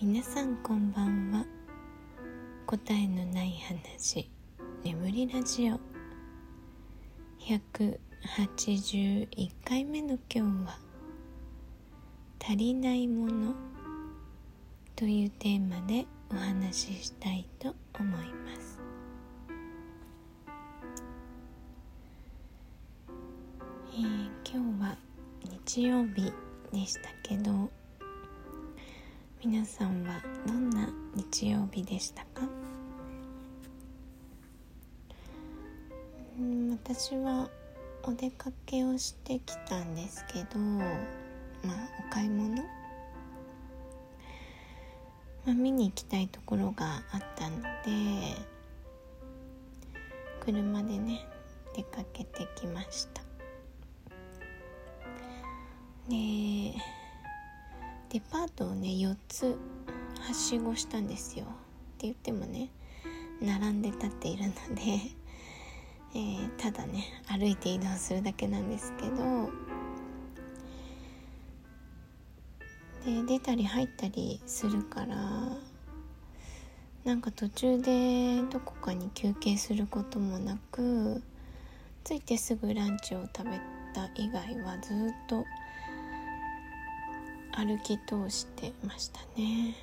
皆さんこんばんは。答えのない話。眠りラジオ。181回目の今日は「足りないもの」というテーマでお話ししたいと思います。えー、今日は日曜日でしたけど皆さんはどんな日曜日でしたか？私はお出かけをしてきたんですけどまあお買い物、まあ、見に行きたいところがあったので車でね出かけてきました。でデパートをね4つはしごしたんですよ。って言ってもね並んで立っているので、えー、ただね歩いて移動するだけなんですけどで出たり入ったりするからなんか途中でどこかに休憩することもなく着いてすぐランチを食べた以外はずっと歩き通してましたね。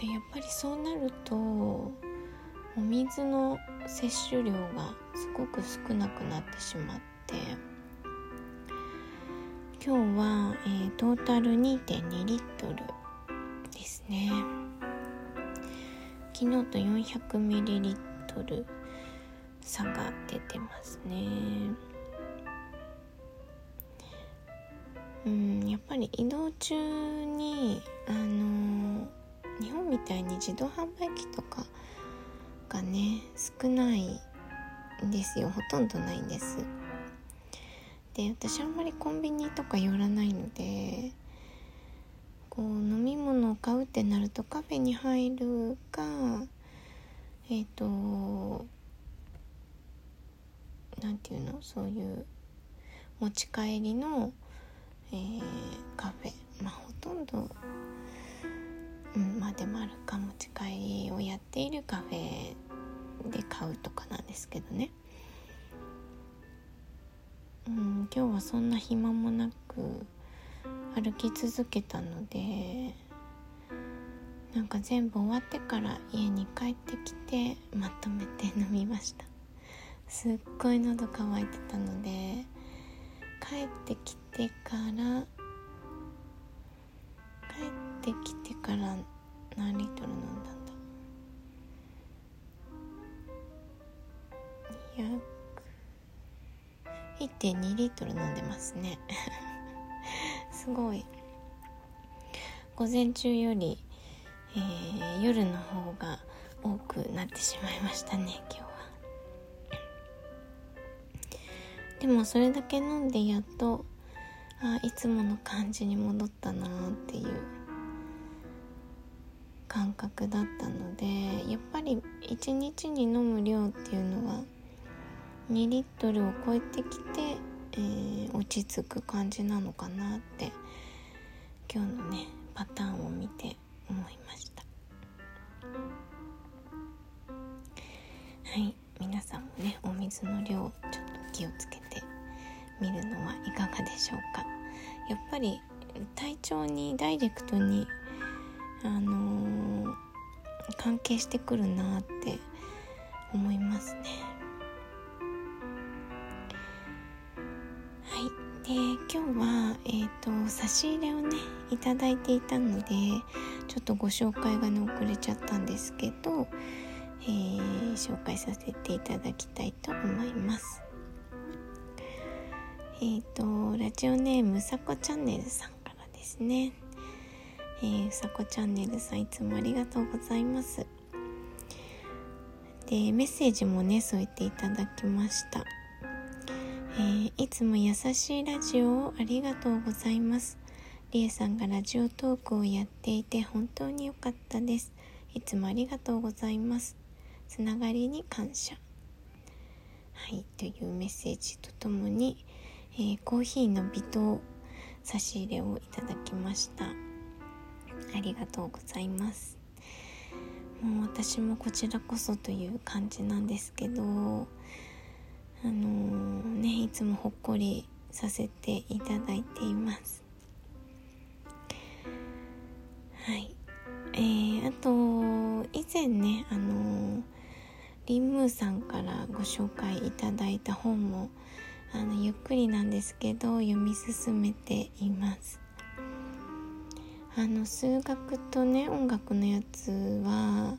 でやっぱりそうなるとお水の摂取量がすごく少なくなってしまって今日は、えー、トータル2.2リットルですね。昨日と400ミリリットル差が出てますね。うんやっぱり移動中にあの日本みたいに自動販売機とかがね少ないんですよ。ほとんどないんですで私あんまりコンビニとか寄らないのでこう飲み物を買うってなるとカフェに入るかえっ、ー、と何て言うの？そういう持ち帰りのえー、カフェ。まあほとんどうんまあでもあるか持ち帰りをやっているカフェで買うとかなんですけどね。うん今日はそんな暇もなく歩き続けたのでなんか全部終わってから家に帰ってきてまとめて飲みました。すっごい喉乾いてたので帰ってきててから帰ってきてから何リットル飲んだんだ1.2リットル飲んでますね。すごい。午前中より、えー、夜の方が多くなってしまいましたね今日は。でもそれだけ飲んでやっとあいつもの感じに戻ったなっていう感覚だったのでやっぱり1日に飲む量っていうのは2リットルを超えてきて、えー、落ち着く感じなのかなって今日のねパターンを見て思いました。はい皆さんもねお水の量ちょっと気をつけてみるのはいかがでしょうか？やっぱり体調にダイレクトにあのー、関係してくるなって思いますね。はい。で今日はえっ、ー、と差し入れをねいただいていたのでちょっとご紹介がね遅れちゃったんですけどえー、紹介させていただきたいと思います。えっ、ー、とラジオネームさこチャンネルさんからですね。えー、さこチャンネルさんいつもありがとうございます。でメッセージもね添えていただきました。えー、いつも優しいラジオをありがとうございます。りえさんがラジオトークをやっていて本当に良かったです。いつもありがとうございます。つながりに感謝はいというメッセージとともに、えー、コーヒーの微糖差し入れをいただきました。ありがとうございます。もう私もこちらこそという感じなんですけどあのー、ねいつもほっこりさせていただいています。はい。えー、あと以前ねあのー、リンムーさんからご紹介いただいた本もあのゆっくりなんですけど読み進めています。あの数学とね音楽のやつは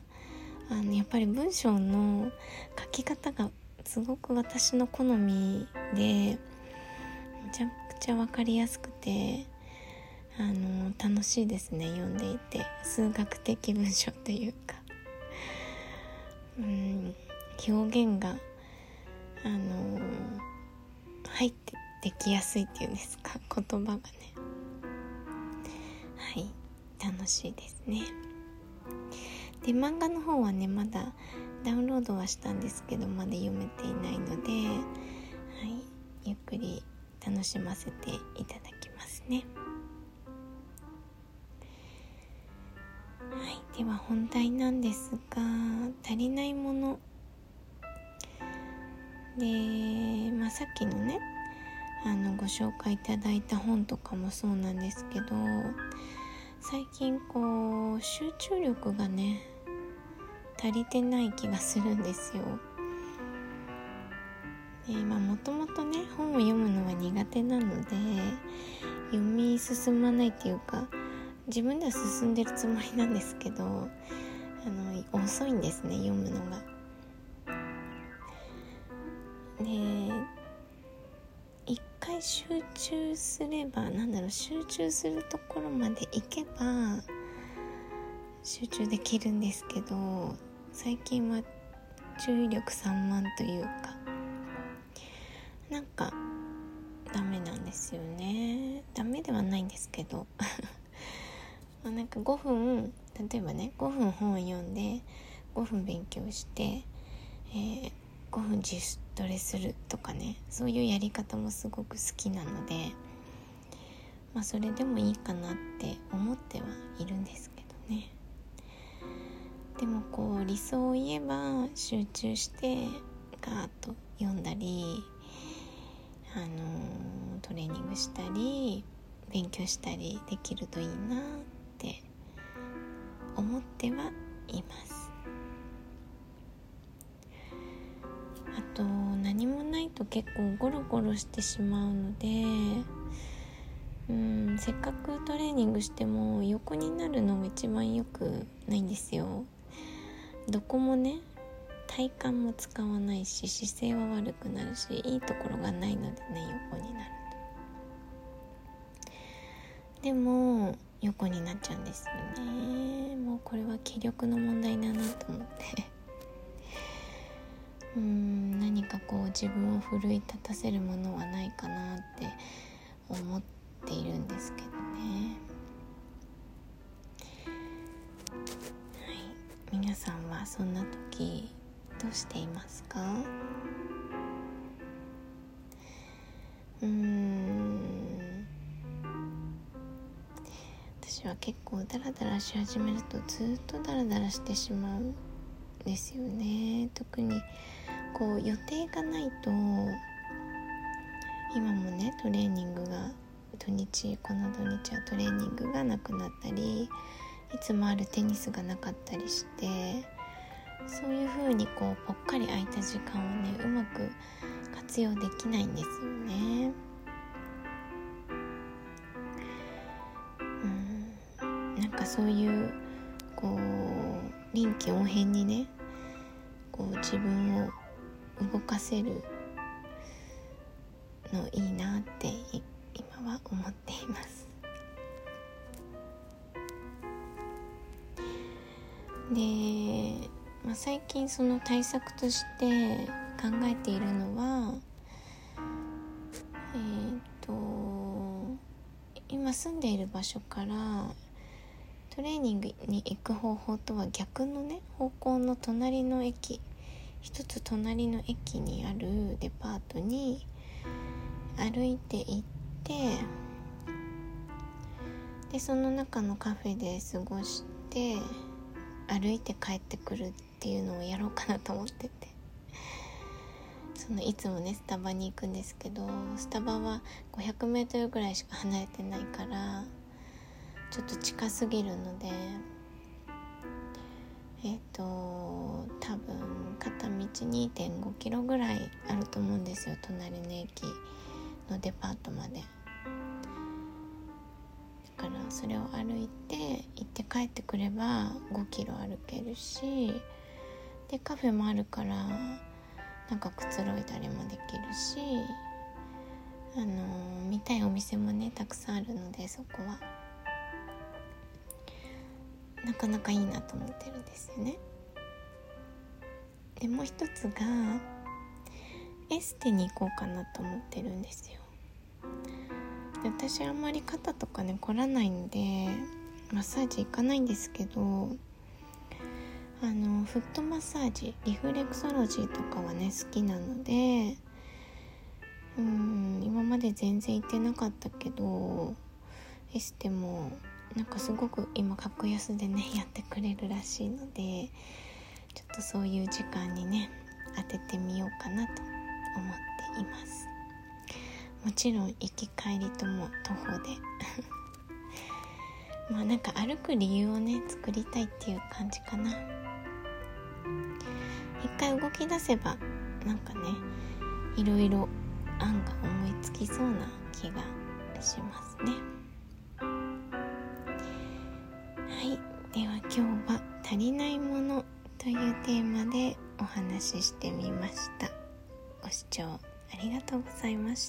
あのやっぱり文章の書き方がすごく私の好みでめちゃくちゃ分かりやすくてあの楽しいですね読んでいて。数学的文章というか。うん表現があの入ってできやすいっていうんですか？言葉がね。はい。楽しいですね。で漫画の方はねまだダウンロードはしたんですけどまだ読めていないので、はい、ゆっくり楽しませていただきますね。はい。では本題なんですが足りないもので、まあ、さっきのねあのご紹介いただいた本とかもそうなんですけど最近こう集中力がね足りてない気がするんですよ。でまあもともとね本を読むのは苦手なので読み進まないっていうか自分では進んでるつもりなんですけどあの遅いんですね読むのが。で一回集中すればなんだろう集中するところまで行けば集中できるんですけど最近は注意力散漫というかなんかダメなんですよね。ダメではないんですけど。なんか5分例えばね5分本を読んで5分勉強して、えー、5分自主トレするとかねそういうやり方もすごく好きなのでまあそれでもいいかなって思ってはいるんですけどね。でもこう理想を言えば集中してガーッと読んだりあのトレーニングしたり勉強したりできるといいなって思ってはいます。あと何もないと結構ゴロゴロしてしまうのでうんせっかくトレーニングしても横になるのが一番よくないんですよ。どこもね体幹も使わないし姿勢は悪くなるしいいところがないのでね横になるでも横になっちゃうんですよね。もうこれは気力の問題だなと思って。うん何かこう自分を奮い立たせるものはないかなって思っているんですけどね。はい。皆さんはそんな時どうしていますか？うん。私は結構ダラダラし始めるとずっとダラダラしてしまう。ですよね特にこう予定がないと今もねトレーニングが土日この土日はトレーニングがなくなったりいつもあるテニスがなかったりしてそういう風にこうぽっかり空いた時間をねうまく活用できないんですよね。うんなんかそういうこう臨機応変にねこう自分を動かせるのいいなって今は思っています。で、まあ、最近その対策として考えているのはえっ、ー、と今住んでいる場所からトレーニングに行く方法とは逆のね方向の隣の駅一つ隣の駅にあるデパートに歩いて行ってでその中のカフェで過ごして歩いて帰ってくるっていうのをやろうかなと思ってて。そのいつもねスタバに行くんですけどスタバは 500m ぐらいしか離れてないからちょっと近すぎるのでえっ、ー、と多分片道2.5キロぐらいあると思うんですよ隣の駅のデパートまでだからそれを歩いて行って帰ってくれば5キロ歩けるしでカフェもあるからなんかくつろいだりもできるしあのー、見たいお店もねたくさんあるのでそこは。なかなかいいなと思ってるんですよね。でもう一つがエステに行こうかなと思ってるんですよ。で私あんまり肩とかね凝らないんでマッサージ行かないんですけどあのフットマッサージリフレクソロジーとかはね好きなのでうん今まで全然行ってなかったけどエステもなんかすごく今格安でねやってくれるらしいのでちょっとそういう時間にね当ててみようかなと思っています。もちろん行き帰りとも徒歩で。まあなんか歩く理由をね作りたいっていう感じかな。一回動き出せばなんかねいろいろ案が思いつきそうな気がしますね。というテーマでお話ししてみました。ご視聴ありがとうございました。